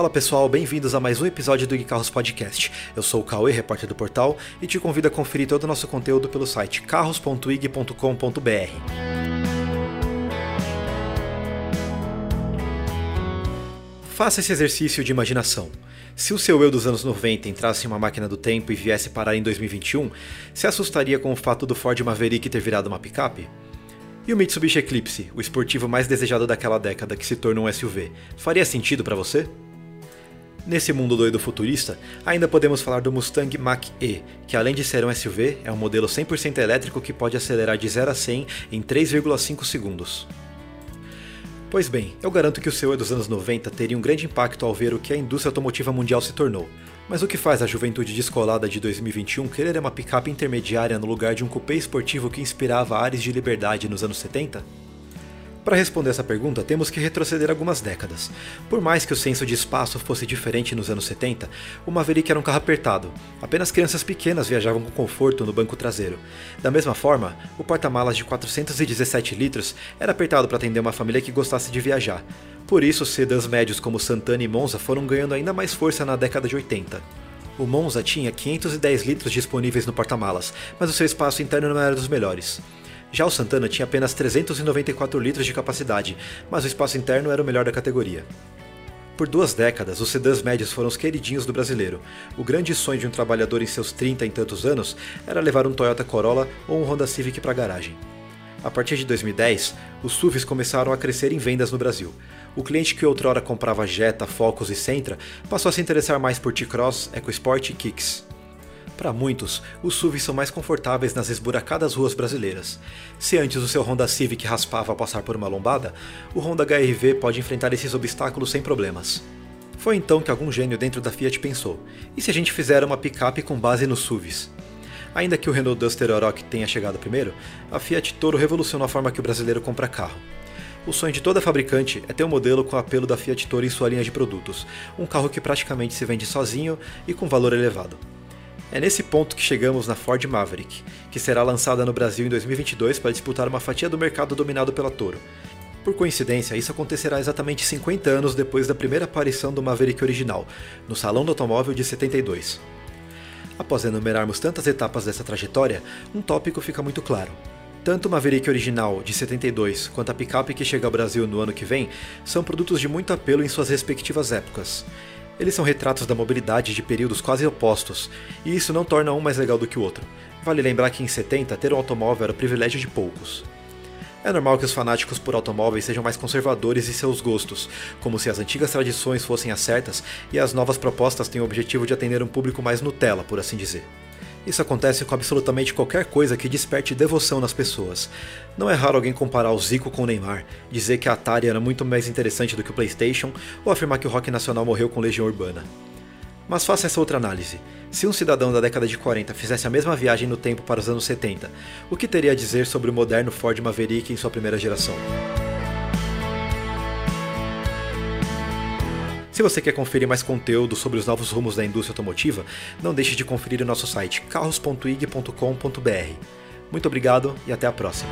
Fala pessoal, bem-vindos a mais um episódio do Carros Podcast. Eu sou o Cauê, repórter do portal, e te convido a conferir todo o nosso conteúdo pelo site carros.ig.com.br. Faça esse exercício de imaginação. Se o seu eu dos anos 90 entrasse em uma máquina do tempo e viesse parar em 2021, se assustaria com o fato do Ford Maverick ter virado uma picape? E o Mitsubishi Eclipse, o esportivo mais desejado daquela década que se tornou um SUV, faria sentido para você? Nesse mundo doido futurista, ainda podemos falar do Mustang Mach-E, que além de ser um SUV, é um modelo 100% elétrico que pode acelerar de 0 a 100 em 3,5 segundos. Pois bem, eu garanto que o seu é dos anos 90 teria um grande impacto ao ver o que a indústria automotiva mundial se tornou. Mas o que faz a juventude descolada de 2021 querer uma picape intermediária no lugar de um coupé esportivo que inspirava ares de liberdade nos anos 70? Para responder essa pergunta, temos que retroceder algumas décadas. Por mais que o senso de espaço fosse diferente nos anos 70, o Maverick era um carro apertado. Apenas crianças pequenas viajavam com conforto no banco traseiro. Da mesma forma, o porta-malas de 417 litros era apertado para atender uma família que gostasse de viajar. Por isso, sedãs médios como Santana e Monza foram ganhando ainda mais força na década de 80. O Monza tinha 510 litros disponíveis no porta-malas, mas o seu espaço interno não era dos melhores. Já o Santana tinha apenas 394 litros de capacidade, mas o espaço interno era o melhor da categoria. Por duas décadas, os sedãs médios foram os queridinhos do brasileiro. O grande sonho de um trabalhador em seus 30 e tantos anos era levar um Toyota Corolla ou um Honda Civic para a garagem. A partir de 2010, os SUVs começaram a crescer em vendas no Brasil. O cliente que outrora comprava Jetta, Focus e Sentra passou a se interessar mais por T-Cross, EcoSport e Kicks. Para muitos, os SUVs são mais confortáveis nas esburacadas ruas brasileiras. Se antes o seu Honda Civic raspava ao passar por uma lombada, o Honda HRV pode enfrentar esses obstáculos sem problemas. Foi então que algum gênio dentro da Fiat pensou: e se a gente fizer uma picape com base nos SUVs? Ainda que o Renault Duster Oroch tenha chegado primeiro, a Fiat Toro revolucionou a forma que o brasileiro compra carro. O sonho de toda fabricante é ter um modelo com o apelo da Fiat Toro em sua linha de produtos, um carro que praticamente se vende sozinho e com valor elevado. É nesse ponto que chegamos na Ford Maverick, que será lançada no Brasil em 2022 para disputar uma fatia do mercado dominado pela Toro. Por coincidência, isso acontecerá exatamente 50 anos depois da primeira aparição do Maverick original, no Salão do Automóvel de 72. Após enumerarmos tantas etapas dessa trajetória, um tópico fica muito claro. Tanto o Maverick original, de 72, quanto a picape que chega ao Brasil no ano que vem, são produtos de muito apelo em suas respectivas épocas. Eles são retratos da mobilidade de períodos quase opostos, e isso não torna um mais legal do que o outro. Vale lembrar que em 70 ter um automóvel era o privilégio de poucos. É normal que os fanáticos por automóveis sejam mais conservadores em seus gostos, como se as antigas tradições fossem as certas e as novas propostas tenham o objetivo de atender um público mais Nutella, por assim dizer. Isso acontece com absolutamente qualquer coisa que desperte devoção nas pessoas. Não é raro alguém comparar o Zico com o Neymar, dizer que a Atari era muito mais interessante do que o PlayStation ou afirmar que o rock nacional morreu com Legião Urbana. Mas faça essa outra análise. Se um cidadão da década de 40 fizesse a mesma viagem no tempo para os anos 70, o que teria a dizer sobre o moderno Ford Maverick em sua primeira geração? Se você quer conferir mais conteúdo sobre os novos rumos da indústria automotiva, não deixe de conferir o nosso site carros.ig.com.br. Muito obrigado e até a próxima.